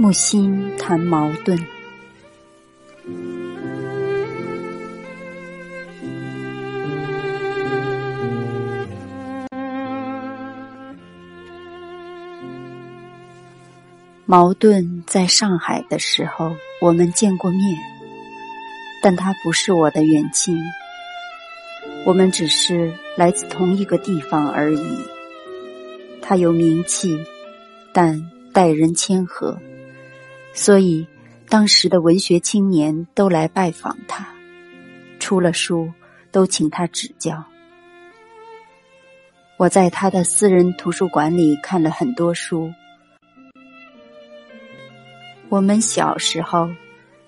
木心谈矛盾。矛盾在上海的时候，我们见过面，但他不是我的远亲，我们只是来自同一个地方而已。他有名气，但待人谦和。所以，当时的文学青年都来拜访他，出了书都请他指教。我在他的私人图书馆里看了很多书。我们小时候，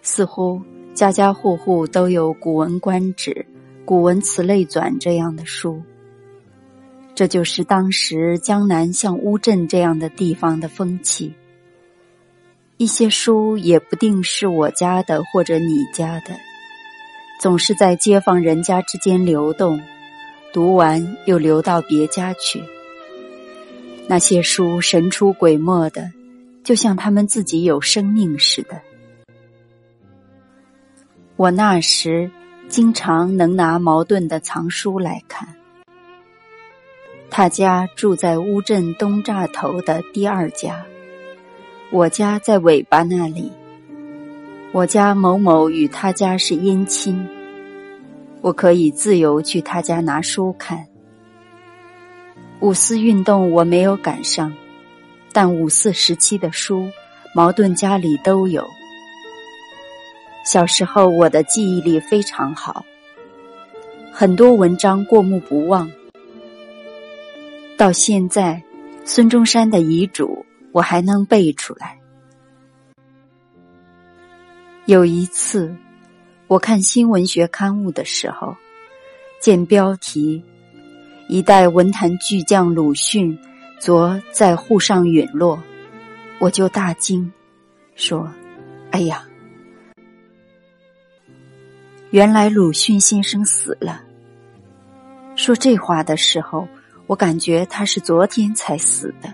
似乎家家户户都有《古文观止》《古文词类纂》这样的书。这就是当时江南像乌镇这样的地方的风气。一些书也不定是我家的或者你家的，总是在街坊人家之间流动，读完又流到别家去。那些书神出鬼没的，就像他们自己有生命似的。我那时经常能拿茅盾的藏书来看。他家住在乌镇东栅头的第二家。我家在尾巴那里。我家某某与他家是姻亲，我可以自由去他家拿书看。五四运动我没有赶上，但五四时期的书，茅盾家里都有。小时候我的记忆力非常好，很多文章过目不忘。到现在，孙中山的遗嘱。我还能背出来。有一次，我看新文学刊物的时候，见标题“一代文坛巨匠鲁迅昨在沪上陨落”，我就大惊，说：“哎呀，原来鲁迅先生死了。”说这话的时候，我感觉他是昨天才死的。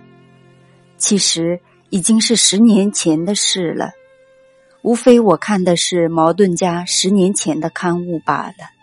其实已经是十年前的事了，无非我看的是矛盾家十年前的刊物罢了。